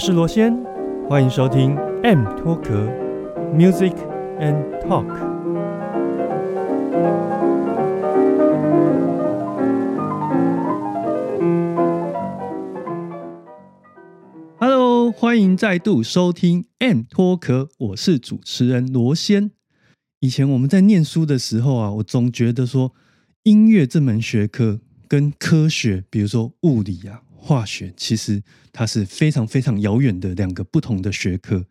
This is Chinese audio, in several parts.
我是罗先，欢迎收听 M 脱壳 Music and Talk。Hello，欢迎再度收听 M 脱壳，我是主持人罗先。以前我们在念书的时候啊，我总觉得说音乐这门学科跟科学，比如说物理啊。化学其实它是非常非常遥远的两个不同的学科，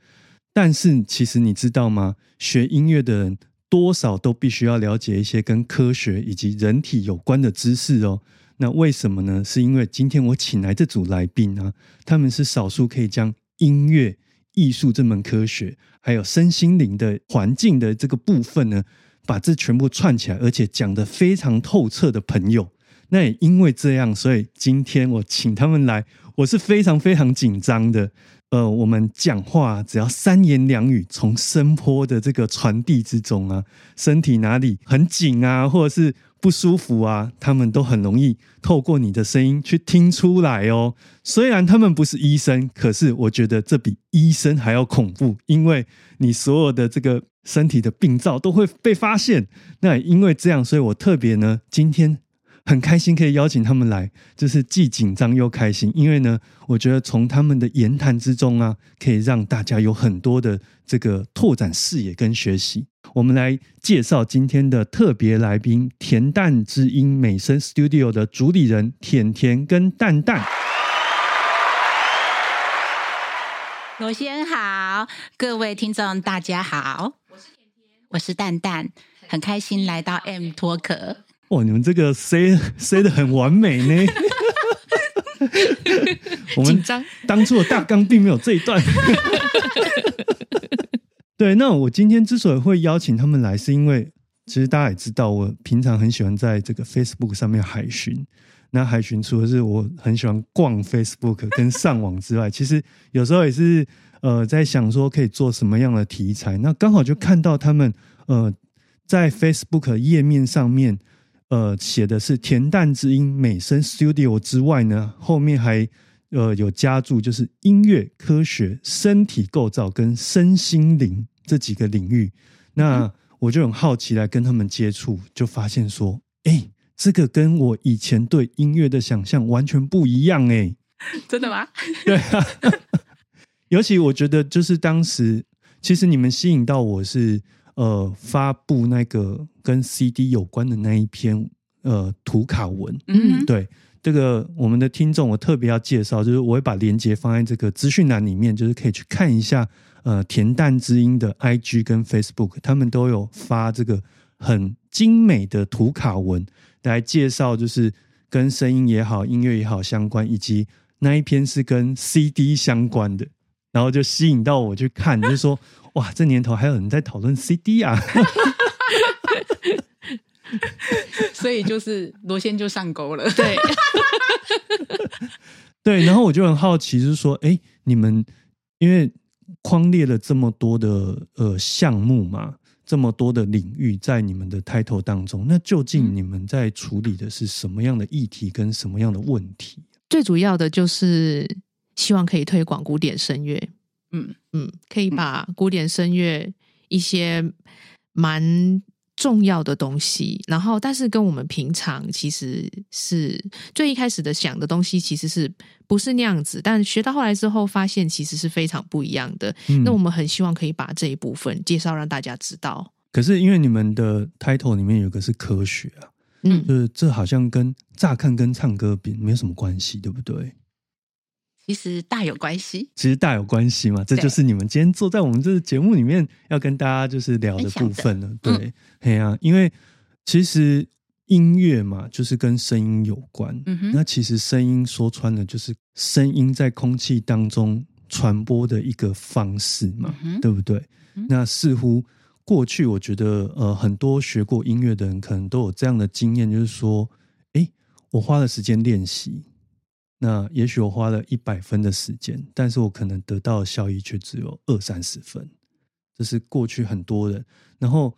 但是其实你知道吗？学音乐的人多少都必须要了解一些跟科学以及人体有关的知识哦。那为什么呢？是因为今天我请来这组来宾啊，他们是少数可以将音乐、艺术这门科学，还有身心灵的环境的这个部分呢，把这全部串起来，而且讲得非常透彻的朋友。那也因为这样，所以今天我请他们来，我是非常非常紧张的。呃，我们讲话只要三言两语，从声波的这个传递之中啊，身体哪里很紧啊，或者是不舒服啊，他们都很容易透过你的声音去听出来哦。虽然他们不是医生，可是我觉得这比医生还要恐怖，因为你所有的这个身体的病灶都会被发现。那也因为这样，所以我特别呢，今天。很开心可以邀请他们来，就是既紧张又开心，因为呢，我觉得从他们的言谈之中啊，可以让大家有很多的这个拓展视野跟学习。我们来介绍今天的特别来宾——恬淡之音美声 Studio 的主理人甜甜跟蛋蛋。罗先好，各位听众大家好，我是甜甜，我是蛋蛋，很开心来到 M 脱壳。哇，你们这个塞塞的很完美呢！我们当初的大纲并没有这一段。对，那我今天之所以会邀请他们来，是因为其实大家也知道，我平常很喜欢在这个 Facebook 上面海巡。那海巡除了是我很喜欢逛 Facebook 跟上网之外，其实有时候也是呃在想说可以做什么样的题材。那刚好就看到他们呃在 Facebook 页面上面。呃，写的是恬淡之音美声 Studio 之外呢，后面还呃有加注，就是音乐、科学、身体构造跟身心灵这几个领域。那我就很好奇来跟他们接触，就发现说，哎，这个跟我以前对音乐的想象完全不一样，哎，真的吗？对啊，尤其我觉得就是当时，其实你们吸引到我是。呃，发布那个跟 CD 有关的那一篇呃图卡文，嗯，对，这个我们的听众我特别要介绍，就是我会把链接放在这个资讯栏里面，就是可以去看一下呃恬淡之音的 IG 跟 Facebook，他们都有发这个很精美的图卡文来介绍，就是跟声音也好、音乐也好相关，以及那一篇是跟 CD 相关的，然后就吸引到我去看，就是说。哇，这年头还有人在讨论 CD 啊！所以就是罗先就上钩了，对，对。然后我就很好奇，就是说，哎，你们因为框列了这么多的呃项目嘛，这么多的领域在你们的 title 当中，那究竟你们在处理的是什么样的议题跟什么样的问题？最主要的就是希望可以推广古典声乐。嗯嗯，可以把古典声乐一些蛮重要的东西，然后但是跟我们平常其实是最一开始的想的东西，其实是不是那样子？但学到后来之后，发现其实是非常不一样的。那我们很希望可以把这一部分介绍让大家知道。可是因为你们的 title 里面有个是科学啊，嗯，就是这好像跟乍看跟唱歌比没有什么关系，对不对？其实大有关系，其实大有关系嘛，这就是你们今天坐在我们这个节目里面要跟大家就是聊的部分了。对，嘿呀，因为其实音乐嘛，就是跟声音有关。嗯哼，那其实声音说穿了就是声音在空气当中传播的一个方式嘛，对不对？那似乎过去我觉得，呃，很多学过音乐的人可能都有这样的经验，就是说，哎，我花了时间练习，那也许我花了一百分的时间，但是我可能得到的效益却只有二三十分，这是过去很多人。然后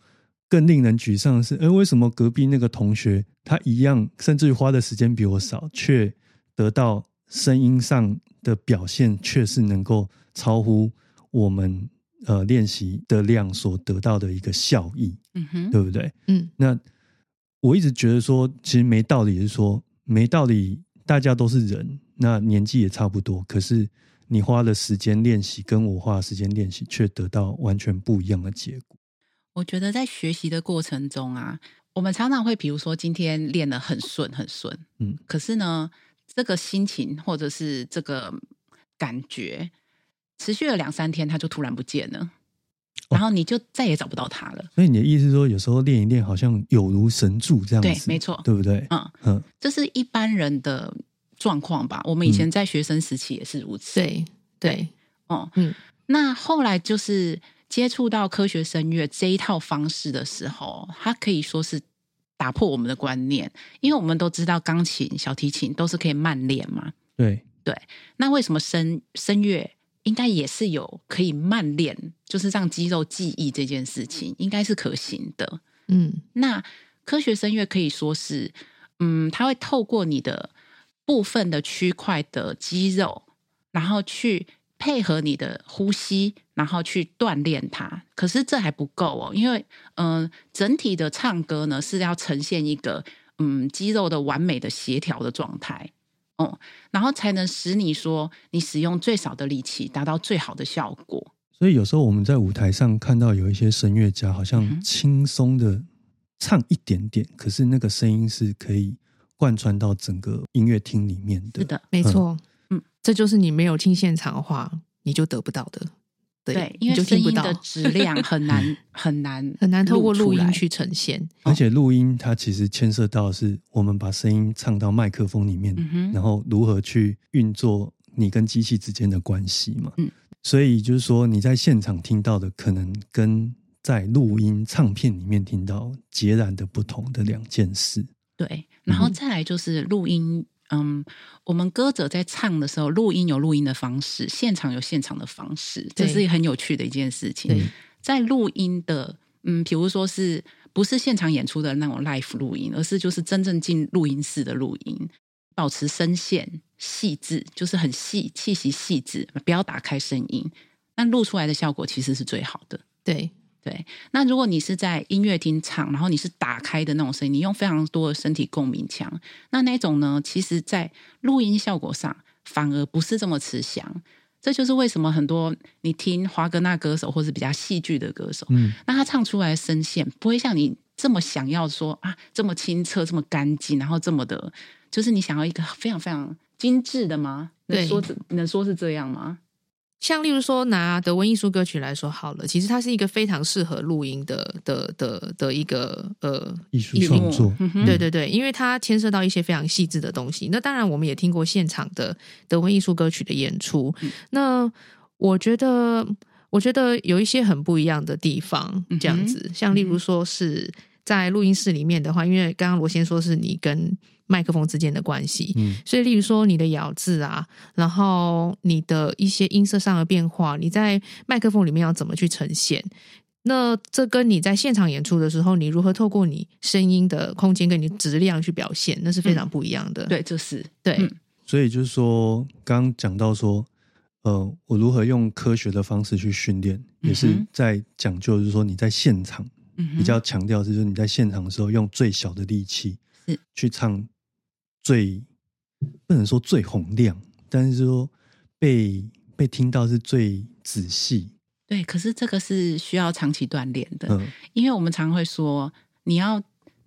更令人沮丧的是，哎，为什么隔壁那个同学他一样，甚至于花的时间比我少，却得到声音上的表现，却是能够超乎我们。呃，练习的量所得到的一个效益，嗯哼，对不对？嗯，那我一直觉得说，其实没道理，是说没道理，大家都是人，那年纪也差不多，可是你花的时间练习，跟我花时间练习，却得到完全不一样的结果。我觉得在学习的过程中啊，我们常常会，比如说今天练得很顺，很顺，嗯，可是呢，这个心情或者是这个感觉。持续了两三天，它就突然不见了，然后你就再也找不到他了。所以你的意思是说，有时候练一练，好像有如神助这样子，对，没错，对不对？嗯嗯，这是一般人的状况吧？我们以前在学生时期也是如此。对对，哦，嗯。那后来就是接触到科学声乐这一套方式的时候，它可以说是打破我们的观念，因为我们都知道钢琴、小提琴都是可以慢练嘛。对对，那为什么声声乐？应该也是有可以慢练，就是让肌肉记忆这件事情，应该是可行的。嗯，那科学声乐可以说是，嗯，它会透过你的部分的区块的肌肉，然后去配合你的呼吸，然后去锻炼它。可是这还不够哦，因为嗯，整体的唱歌呢是要呈现一个嗯肌肉的完美的协调的状态。哦，然后才能使你说你使用最少的力气达到最好的效果。所以有时候我们在舞台上看到有一些声乐家，好像轻松的唱一点点，可是那个声音是可以贯穿到整个音乐厅里面的。是的，没错。嗯，这就是你没有听现场的话，你就得不到的。对，因为声音的质量 很难很难很难透过录音去呈现，而且录音它其实牵涉到是我们把声音唱到麦克风里面，然后如何去运作你跟机器之间的关系嘛。嗯，所以就是说你在现场听到的可能跟在录音唱片里面听到截然的不同的两件事。对，然后再来就是录音。嗯，我们歌者在唱的时候，录音有录音的方式，现场有现场的方式，这是很有趣的一件事情。在录音的，嗯，比如说是不是现场演出的那种 live 录音，而是就是真正进录音室的录音，保持声线细致，就是很细，气息细致，不要打开声音，那录出来的效果其实是最好的。对。对，那如果你是在音乐厅唱，然后你是打开的那种声音，你用非常多的身体共鸣腔，那那种呢，其实在录音效果上反而不是这么吃香。这就是为什么很多你听华格纳歌手或是比较戏剧的歌手，嗯，那他唱出来的声线不会像你这么想要说啊，这么清澈、这么干净，然后这么的，就是你想要一个非常非常精致的吗？能说能说是这样吗？像例如说拿德文艺术歌曲来说好了，其实它是一个非常适合录音的的的的一个呃艺术创作，对对对，因为它牵涉到一些非常细致的东西。那当然我们也听过现场的德文艺术歌曲的演出，那我觉得我觉得有一些很不一样的地方，这样子，像例如说是在录音室里面的话，因为刚刚罗先说是你跟。麦克风之间的关系，嗯，所以例如说你的咬字啊，然后你的一些音色上的变化，你在麦克风里面要怎么去呈现？那这跟你在现场演出的时候，你如何透过你声音的空间跟你质量去表现，那是非常不一样的。对，这是对。所以就是说，刚刚讲到说，呃，我如何用科学的方式去训练，也是在讲究，就是说你在现场比较强调，就是你在现场的时候用最小的力气是去唱。最不能说最洪亮，但是说被被听到是最仔细。对，可是这个是需要长期锻炼的，因为我们常会说，你要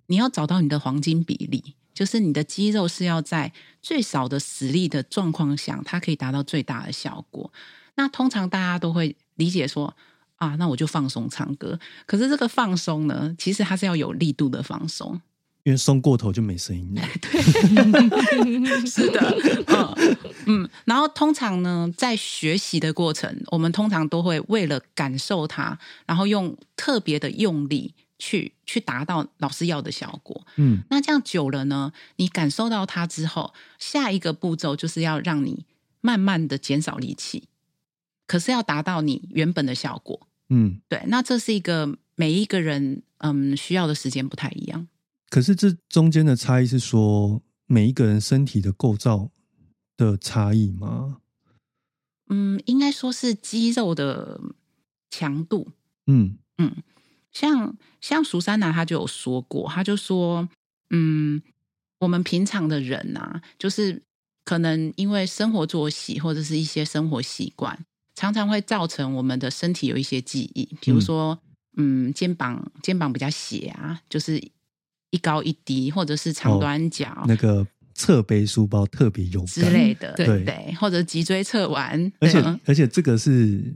你要找到你的黄金比例，就是你的肌肉是要在最少的实力的状况下，它可以达到最大的效果。那通常大家都会理解说，啊，那我就放松唱歌。可是这个放松呢，其实它是要有力度的放松。因为松过头就没声音了。对，是的，嗯嗯。然后通常呢，在学习的过程，我们通常都会为了感受它，然后用特别的用力去去达到老师要的效果。嗯，那这样久了呢，你感受到它之后，下一个步骤就是要让你慢慢的减少力气，可是要达到你原本的效果。嗯，对。那这是一个每一个人嗯需要的时间不太一样。可是这中间的差异是说每一个人身体的构造的差异吗？嗯，应该说是肌肉的强度。嗯嗯，像像苏珊娜，她就有说过，她就说，嗯，我们平常的人呐，就是可能因为生活作息或者是一些生活习惯，常常会造成我们的身体有一些记忆，比如说，嗯，肩膀肩膀比较斜啊，就是。一高一低，或者是长短脚，那个侧背书包特别有之类的，对。对，或者脊椎侧弯，而且而且这个是，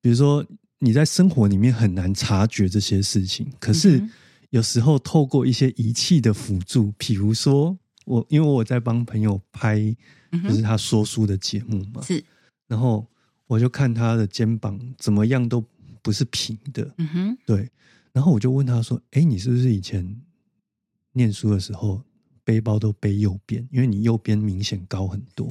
比如说你在生活里面很难察觉这些事情，可是有时候透过一些仪器的辅助，比如说我因为我在帮朋友拍，就是他说书的节目嘛，是，然后我就看他的肩膀怎么样都不是平的，嗯哼，对，然后我就问他说：“哎，你是不是以前？”念书的时候，背包都背右边，因为你右边明显高很多。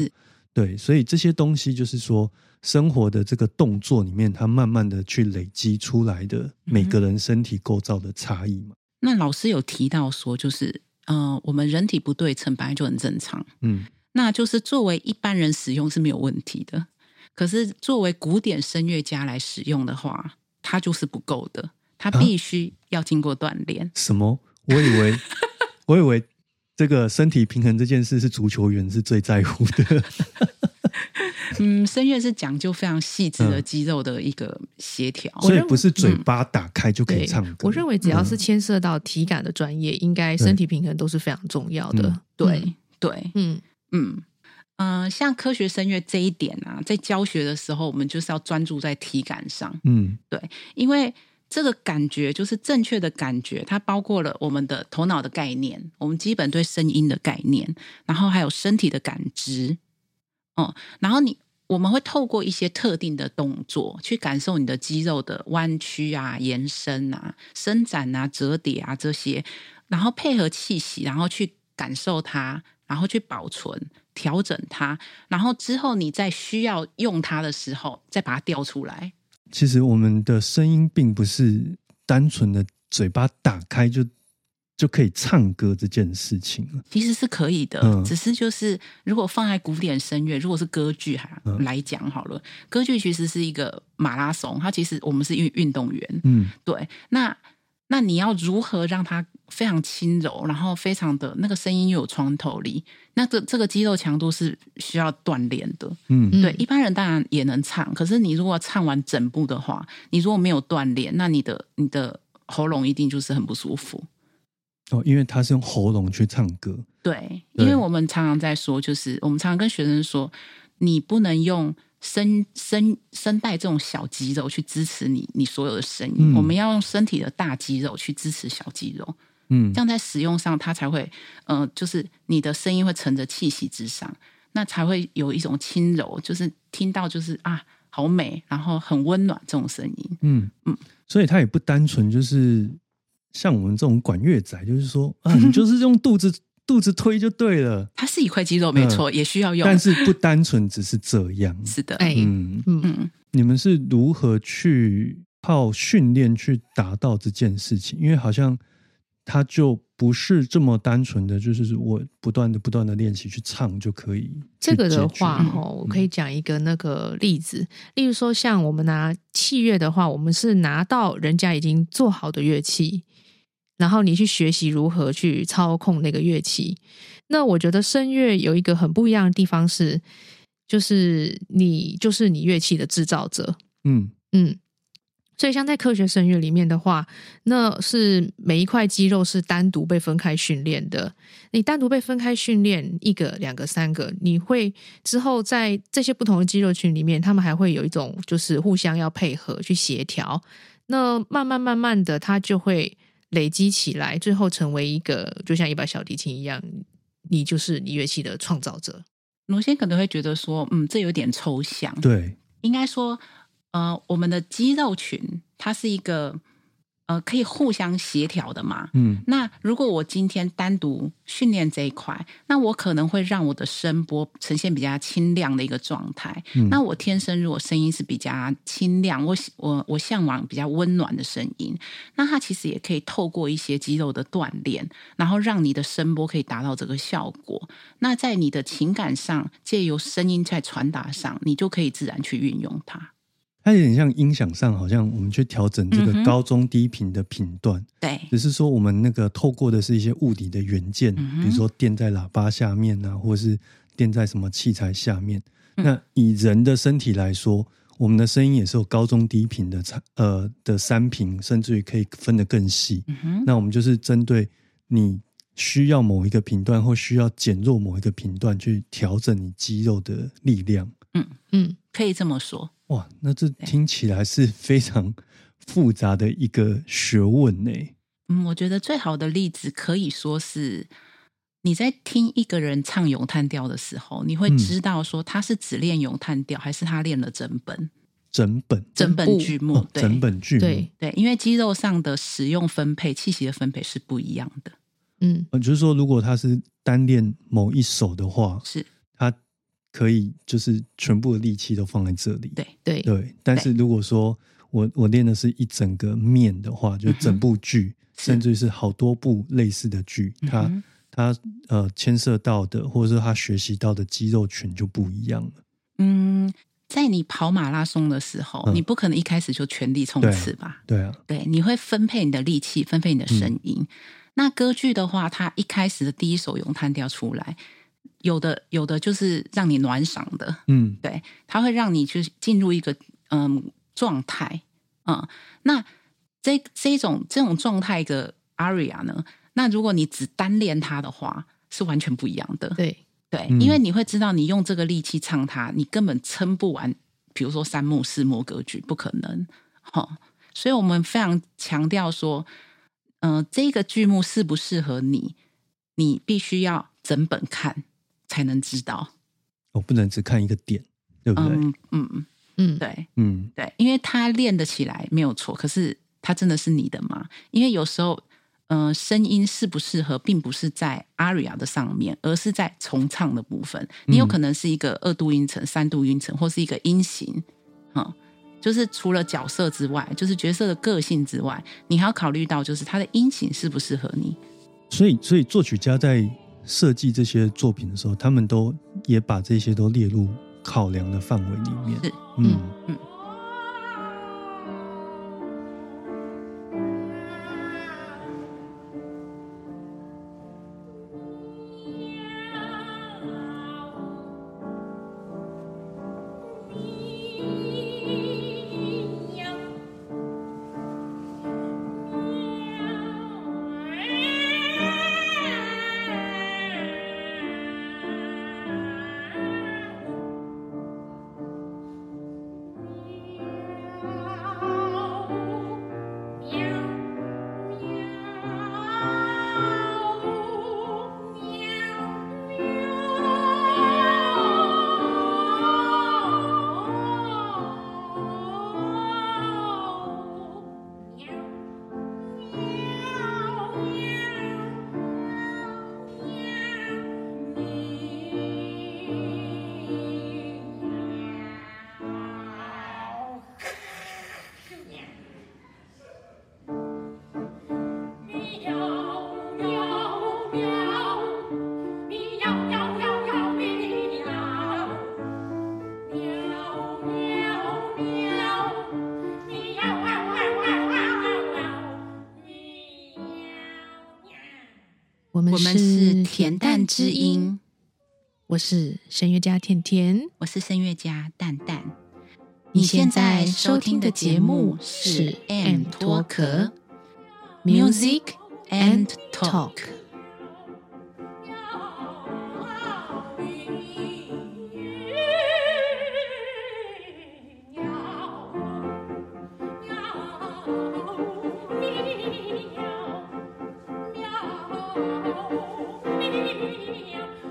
对，所以这些东西就是说，生活的这个动作里面，它慢慢的去累积出来的每个人身体构造的差异嘛。那老师有提到说，就是呃，我们人体不对称本来就很正常。嗯，那就是作为一般人使用是没有问题的，可是作为古典声乐家来使用的话，它就是不够的，它必须要经过锻炼。什么？我以为。我以为这个身体平衡这件事是足球员是最在乎的。嗯，声乐是讲究非常细致的肌肉的一个协调，所以不是嘴巴打开就可以唱歌。我认为只要是牵涉到体感的专业，应该身体平衡都是非常重要的。对对，嗯嗯嗯，像科学声乐这一点啊，在教学的时候，我们就是要专注在体感上。嗯，对，因为。这个感觉就是正确的感觉，它包括了我们的头脑的概念，我们基本对声音的概念，然后还有身体的感知，哦，然后你我们会透过一些特定的动作去感受你的肌肉的弯曲啊、延伸啊、伸展啊、折叠啊这些，然后配合气息，然后去感受它，然后去保存、调整它，然后之后你在需要用它的时候再把它调出来。其实我们的声音并不是单纯的嘴巴打开就就可以唱歌这件事情其实是可以的，只是就是如果放在古典声乐，如果是歌剧哈来讲好了，歌剧其实是一个马拉松，它其实我们是运运动员，嗯，对，那。那你要如何让它非常轻柔，然后非常的那个声音又有穿透力？那这这个肌肉强度是需要锻炼的。嗯，对，一般人当然也能唱，可是你如果唱完整部的话，你如果没有锻炼，那你的你的喉咙一定就是很不舒服。哦，因为他是用喉咙去唱歌。对，因为我们常常在说，就是我们常常跟学生说，你不能用。声声声带这种小肌肉去支持你你所有的声音，我们要用身体的大肌肉去支持小肌肉，嗯，这样在使用上它才会，呃，就是你的声音会乘着气息之上，那才会有一种轻柔，就是听到就是啊，好美，然后很温暖这种声音，嗯。嗯，所以它也不单纯就是像我们这种管乐仔，就是说啊，你就是用肚子。肚子推就对了，它是一块肌肉，没错，也需要用，但是不单纯只是这样。是的，嗯嗯，你们是如何去靠训练去达到这件事情？因为好像它就不是这么单纯的，就是我不断的、不断的练习去唱就可以。这个的话，哈，我可以讲一个那个例子，例如说，像我们拿器乐的话，我们是拿到人家已经做好的乐器。然后你去学习如何去操控那个乐器。那我觉得声乐有一个很不一样的地方是，就是你就是你乐器的制造者。嗯嗯。所以像在科学声乐里面的话，那是每一块肌肉是单独被分开训练的。你单独被分开训练一个、两个、三个，你会之后在这些不同的肌肉群里面，他们还会有一种就是互相要配合去协调。那慢慢慢慢的，它就会。累积起来，最后成为一个就像一把小提琴一样，你就是你乐器的创造者。罗先可能会觉得说，嗯，这有点抽象。对，应该说，呃，我们的肌肉群它是一个。呃，可以互相协调的嘛？嗯，那如果我今天单独训练这一块，那我可能会让我的声波呈现比较清亮的一个状态。那我天生如果声音是比较清亮，我我我向往比较温暖的声音，那它其实也可以透过一些肌肉的锻炼，然后让你的声波可以达到这个效果。那在你的情感上，借由声音在传达上，你就可以自然去运用它。它有点像音响上，好像我们去调整这个高中低频的频段，对，只是说我们那个透过的是一些物理的元件，比如说垫在喇叭下面啊，或是垫在什么器材下面。那以人的身体来说，我们的声音也是有高中低频的差呃的三频，甚至于可以分得更细。那我们就是针对你需要某一个频段，或需要减弱某一个频段，去调整你肌肉的力量。嗯嗯，可以这么说。哇，那这听起来是非常复杂的一个学问呢。嗯，我觉得最好的例子可以说是你在听一个人唱咏叹调的时候，你会知道说他是只练咏叹调，还是他练了整本整本整本剧目，整本剧目。对对，因为肌肉上的使用分配、气息的分配是不一样的。嗯，就是说，如果他是单练某一首的话，是他。可以，就是全部的力气都放在这里。对对对，但是如果说我我练的是一整个面的话，就整部剧，甚至是好多部类似的剧，它它呃牵涉到的，或者是他学习到的肌肉群就不一样了。嗯，在你跑马拉松的时候，你不可能一开始就全力冲刺吧？对啊，对，你会分配你的力气，分配你的声音。那歌剧的话，它一开始的第一首咏叹调出来。有的有的就是让你暖嗓的，嗯，对，它会让你去进入一个嗯状态，嗯，那这这种这种状态的 aria 呢，那如果你只单练它的话，是完全不一样的，对。对，因为你会知道你用这个力气唱它，你根本撑不完，比如说三幕四幕歌剧不可能，哈，所以我们非常强调说，嗯，这个剧目适不适合你，你必须要整本看。才能知道，我不能只看一个点，对不对？嗯嗯嗯，对，嗯对，因为他练得起来没有错，可是他真的是你的吗？因为有时候，嗯，声音适不适合，并不是在 aria 的上面，而是在重唱的部分。你有可能是一个二度音程、三度音程，或是一个音型，嗯，就是除了角色之外，就是角色的个性之外，你还要考虑到，就是他的音型适不适合你。所以，所以作曲家在。设计这些作品的时候，他们都也把这些都列入考量的范围里面。嗯。我们是恬淡之音，我是声乐家甜甜，我是声乐家蛋蛋。你现在收听的节目是《M 脱壳》，Music and Talk。飞鸟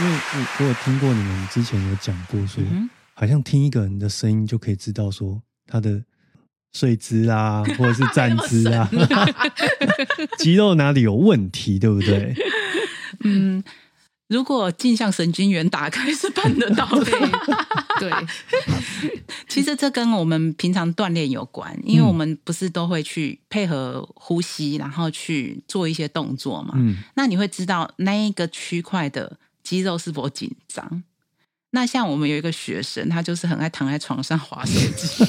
因为我我有听过你们之前有讲过，说好像听一个人的声音就可以知道说他的睡姿啊，或者是站姿啊，肌肉哪里有问题，对不对？嗯。如果镜像神经元打开是办得到的，对。其实这跟我们平常锻炼有关，因为我们不是都会去配合呼吸，然后去做一些动作嘛。嗯。那你会知道那一个区块的肌肉是否紧张？那像我们有一个学生，他就是很爱躺在床上滑手机。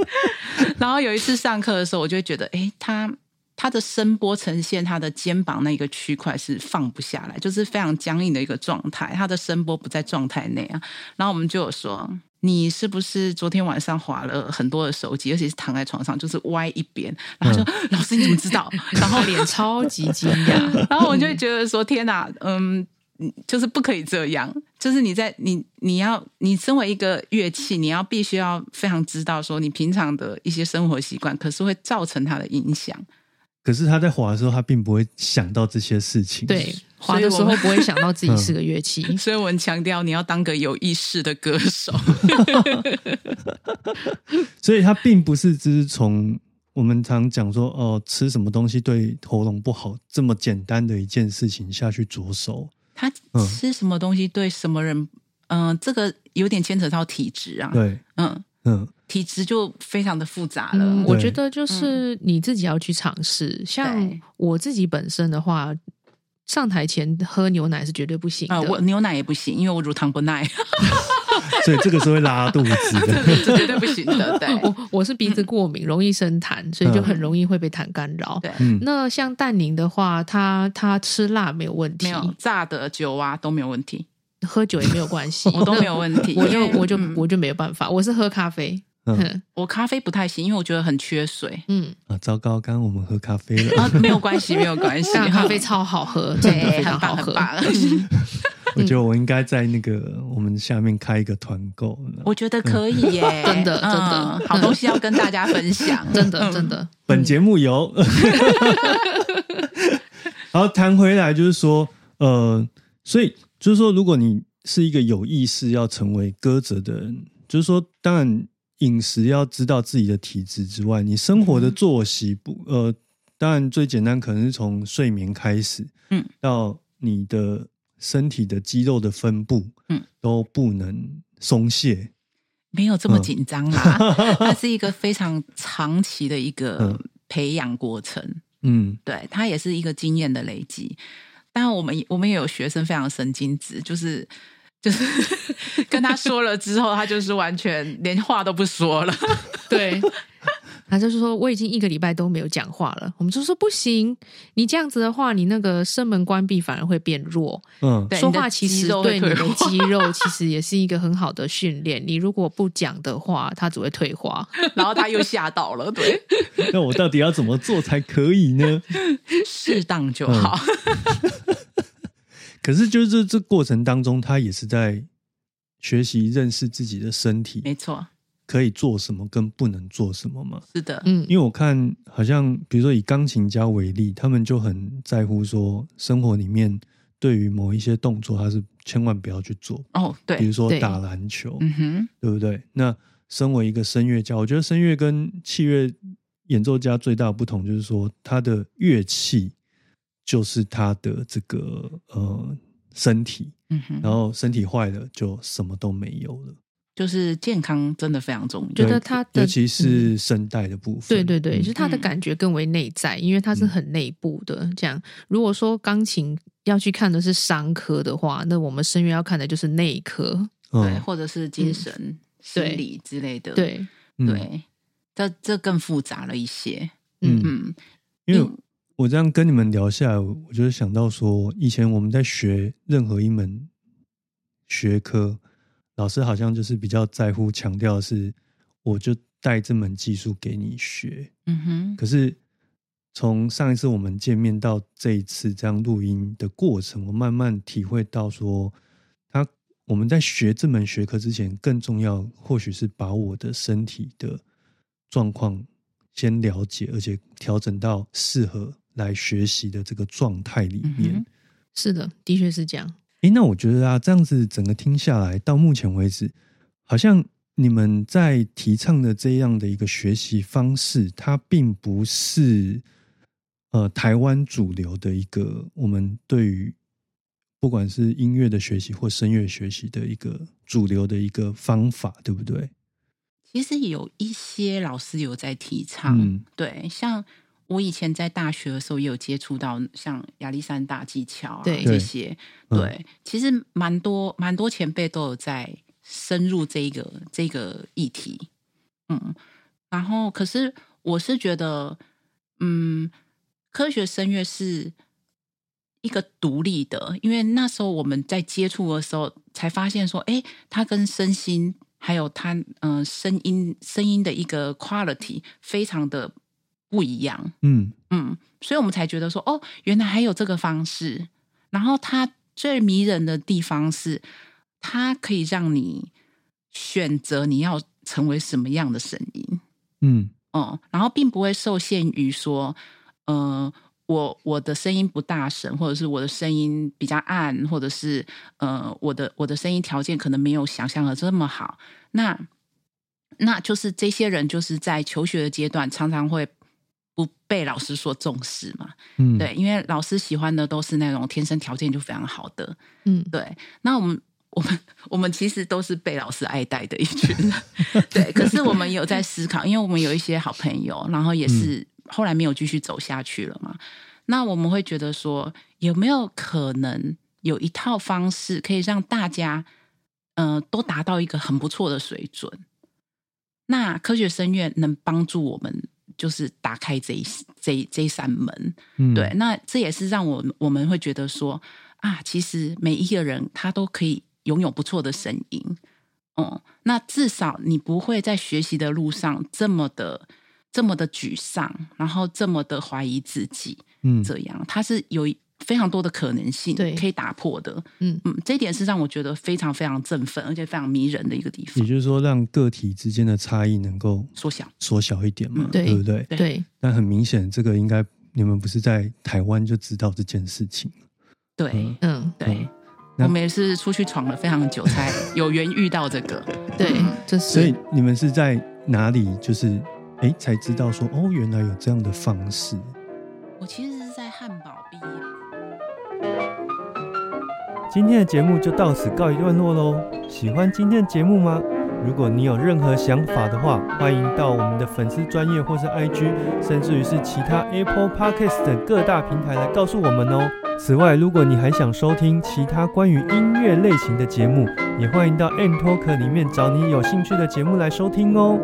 然后有一次上课的时候，我就会觉得，哎，他。他的声波呈现他的肩膀那一个区块是放不下来，就是非常僵硬的一个状态。他的声波不在状态内啊。然后我们就有说，你是不是昨天晚上滑了很多的手机，而且是躺在床上，就是歪一边？然后说老师你怎么知道？然后脸超级惊讶。然后我就觉得说天哪，嗯，就是不可以这样。就是你在你你要你身为一个乐器，你要必须要非常知道说你平常的一些生活习惯，可是会造成它的影响。可是他在滑的时候，他并不会想到这些事情。对，滑的时候不会想到自己是个乐器。所以我们强调，你要当个有意识的歌手。所以，他并不是只是从我们常讲说哦，吃什么东西对喉咙不好这么简单的一件事情下去着手。他吃什么东西对什么人？嗯，这个有点牵扯到体质啊。对，嗯嗯。体质就非常的复杂了。我觉得就是你自己要去尝试。像我自己本身的话，上台前喝牛奶是绝对不行的。我牛奶也不行，因为我乳糖不耐，所以这个是会拉肚子的，这 绝对不行的。对，我我是鼻子过敏，容易生痰，所以就很容易会被痰干扰。对，那像蛋宁的话，他他吃辣没有问题，没有炸的酒啊都没有问题，喝酒也没有关系，我都没有问题。我就我就我就没有办法，我是喝咖啡。我咖啡不太行，因为我觉得很缺水。嗯。啊，糟糕，刚刚我们喝咖啡了。啊，没有关系，没有关系，咖啡超好喝，真的非常好喝。我觉得我应该在那个我们下面开一个团购。我觉得可以耶，真的真的，好东西要跟大家分享，真的真的。本节目由，然后谈回来就是说，呃，所以就是说，如果你是一个有意识要成为歌者的人，就是说，当然。饮食要知道自己的体质之外，你生活的作息不呃，当然最简单可能是从睡眠开始，嗯，到你的身体的肌肉的分布，嗯，都不能松懈，没有这么紧张啦，它是一个非常长期的一个培养过程，嗯，对，它也是一个经验的累积。当然，我们我们也有学生非常神经质，就是。就是 跟他说了之后，他就是完全连话都不说了。对，他就是说我已经一个礼拜都没有讲话了。我们就说不行，你这样子的话，你那个声门关闭反而会变弱。嗯，说话其实对你的肌肉其实也是一个很好的训练。你如果不讲的话，他只会退化。然后他又吓到了。对，那我到底要怎么做才可以呢？适当就好。可是，就是这过程当中，他也是在学习认识自己的身体，没错，可以做什么跟不能做什么吗？是的，嗯，因为我看好像，比如说以钢琴家为例，他们就很在乎说，生活里面对于某一些动作，他是千万不要去做哦。对，比如说打篮球，嗯哼，对不对？那身为一个声乐家，我觉得声乐跟器乐演奏家最大的不同就是说，他的乐器。就是他的这个呃身体，嗯哼，然后身体坏了就什么都没有了。就是健康真的非常重要。觉得他的尤其是声带的部分，对对对，就是他的感觉更为内在，因为他是很内部的。这样，如果说钢琴要去看的是伤科的话，那我们声乐要看的就是内科，对，或者是精神、心理之类的，对。对，这这更复杂了一些。嗯。嗯，因为。我这样跟你们聊下来，我就想到说，以前我们在学任何一门学科，老师好像就是比较在乎强调是，我就带这门技术给你学。嗯哼。可是从上一次我们见面到这一次这样录音的过程，我慢慢体会到说，他我们在学这门学科之前，更重要或许是把我的身体的状况先了解，而且调整到适合。来学习的这个状态里面，是的，的确是这样。哎，那我觉得啊，这样子整个听下来，到目前为止，好像你们在提倡的这样的一个学习方式，它并不是呃台湾主流的一个我们对于不管是音乐的学习或声乐学习的一个主流的一个方法，对不对？其实有一些老师有在提倡，对，像。我以前在大学的时候也有接触到像亚历山大技巧啊这些，对，其实蛮多蛮多前辈都有在深入这个这个议题，嗯，然后可是我是觉得，嗯，科学声乐是一个独立的，因为那时候我们在接触的时候才发现说，哎，它跟身心还有它嗯声音声音的一个 quality 非常的。不一样，嗯嗯，所以我们才觉得说，哦，原来还有这个方式。然后它最迷人的地方是，它可以让你选择你要成为什么样的声音，嗯哦，然后并不会受限于说，呃，我我的声音不大声，或者是我的声音比较暗，或者是呃，我的我的声音条件可能没有想象的这么好。那那就是这些人就是在求学的阶段常常会。不被老师所重视嘛？嗯，对，因为老师喜欢的都是那种天生条件就非常好的，嗯，对。那我们我们我们其实都是被老师爱戴的一群人，对。可是我们有在思考，因为我们有一些好朋友，然后也是后来没有继续走下去了嘛。那我们会觉得说，有没有可能有一套方式可以让大家，嗯，都达到一个很不错的水准？那科学声乐能帮助我们。就是打开这一这这扇门，对，那这也是让我我们会觉得说啊，其实每一个人他都可以拥有不错的声音，哦，那至少你不会在学习的路上这么的这么的沮丧，然后这么的怀疑自己，嗯，这样。他是有。非常多的可能性，对，可以打破的，嗯嗯，这一点是让我觉得非常非常振奋，而且非常迷人的一个地方。也就是说，让个体之间的差异能够缩小，缩小一点嘛，对不对？对。但很明显，这个应该你们不是在台湾就知道这件事情。对，嗯，对。我们也是出去闯了非常久，才 有缘遇到这个。对，这是。所以你们是在哪里？就是哎，才知道说哦，原来有这样的方式。我其实今天的节目就到此告一段落喽。喜欢今天的节目吗？如果你有任何想法的话，欢迎到我们的粉丝专业或是 IG，甚至于是其他 Apple Podcast 等各大平台来告诉我们哦。此外，如果你还想收听其他关于音乐类型的节目，也欢迎到 M Talk 里面找你有兴趣的节目来收听哦。